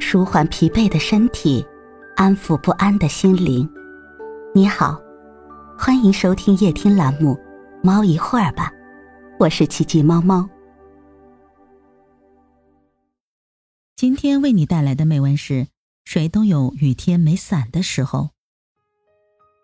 舒缓疲惫的身体，安抚不安的心灵。你好，欢迎收听夜听栏目《猫一会儿吧》，我是奇迹猫猫。今天为你带来的美文是：谁都有雨天没伞的时候。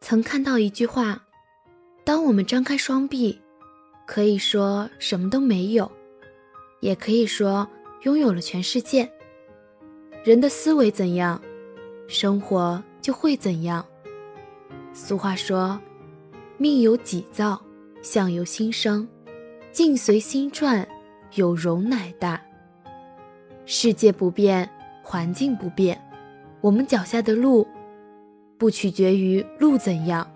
曾看到一句话：当我们张开双臂，可以说什么都没有，也可以说拥有了全世界。人的思维怎样，生活就会怎样。俗话说：“命由己造，相由心生，境随心转，有容乃大。”世界不变，环境不变，我们脚下的路，不取决于路怎样，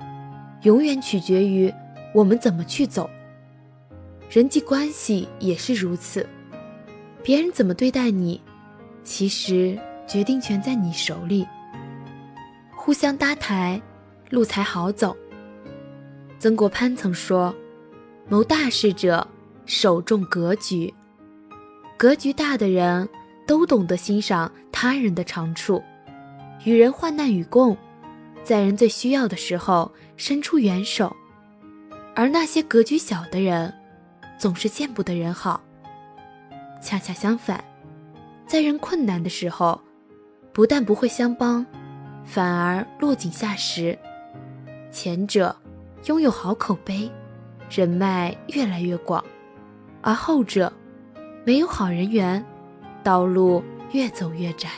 永远取决于我们怎么去走。人际关系也是如此，别人怎么对待你。其实决定权在你手里。互相搭台，路才好走。曾国藩曾说：“谋大事者，首重格局。格局大的人都懂得欣赏他人的长处，与人患难与共，在人最需要的时候伸出援手。而那些格局小的人，总是见不得人好。恰恰相反。”在人困难的时候，不但不会相帮，反而落井下石。前者拥有好口碑，人脉越来越广；而后者没有好人缘，道路越走越窄。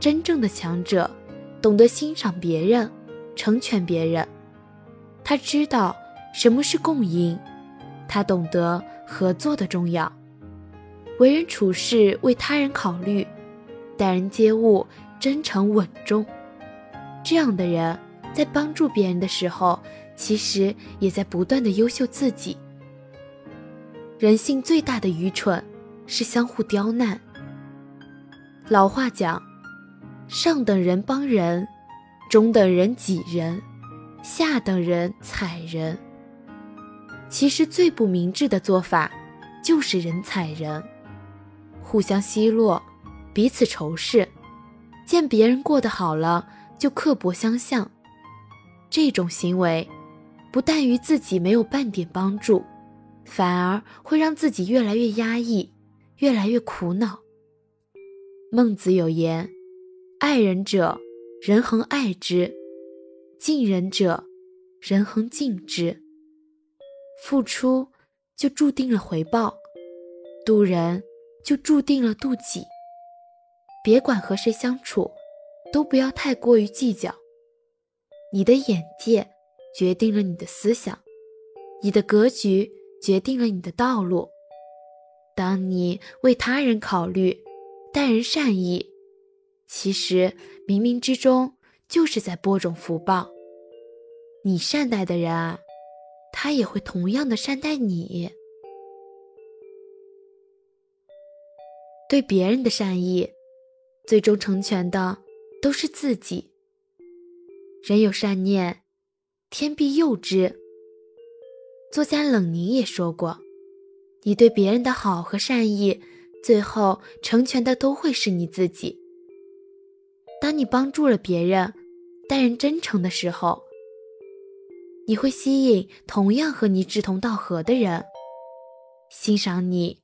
真正的强者，懂得欣赏别人，成全别人。他知道什么是共赢，他懂得合作的重要。为人处事为他人考虑，待人接物真诚稳重，这样的人在帮助别人的时候，其实也在不断的优秀自己。人性最大的愚蠢是相互刁难。老话讲，上等人帮人，中等人挤人，下等人踩人。其实最不明智的做法，就是人踩人。互相奚落，彼此仇视，见别人过得好了就刻薄相向，这种行为不但于自己没有半点帮助，反而会让自己越来越压抑，越来越苦恼。孟子有言：“爱人者，人恒爱之；敬人者，人恒敬之。”付出就注定了回报，渡人。就注定了妒忌。别管和谁相处，都不要太过于计较。你的眼界决定了你的思想，你的格局决定了你的道路。当你为他人考虑，待人善意，其实冥冥之中就是在播种福报。你善待的人啊，他也会同样的善待你。对别人的善意，最终成全的都是自己。人有善念，天必佑之。作家冷凝也说过：“你对别人的好和善意，最后成全的都会是你自己。”当你帮助了别人，待人真诚的时候，你会吸引同样和你志同道合的人，欣赏你，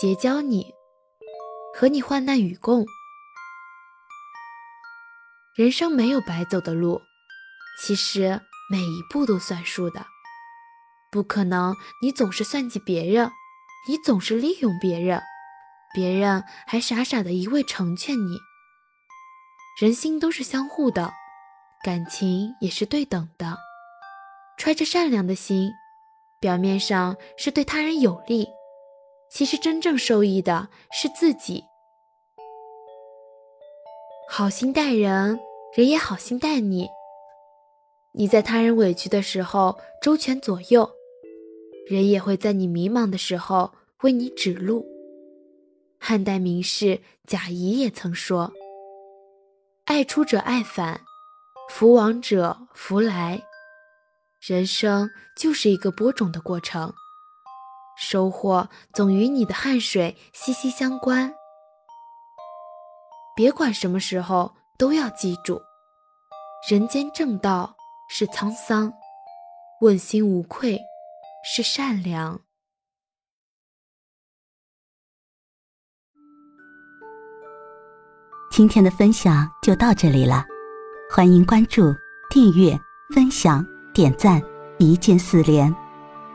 结交你。和你患难与共，人生没有白走的路，其实每一步都算数的。不可能你总是算计别人，你总是利用别人，别人还傻傻的一味成全你。人心都是相互的，感情也是对等的。揣着善良的心，表面上是对他人有利。其实真正受益的是自己。好心待人，人也好心待你。你在他人委屈的时候周全左右，人也会在你迷茫的时候为你指路。汉代名士贾谊也曾说：“爱出者爱返，福往者福来。”人生就是一个播种的过程。收获总与你的汗水息息相关。别管什么时候都要记住，人间正道是沧桑，问心无愧是善良。今天的分享就到这里了，欢迎关注、订阅、分享、点赞，一键四连，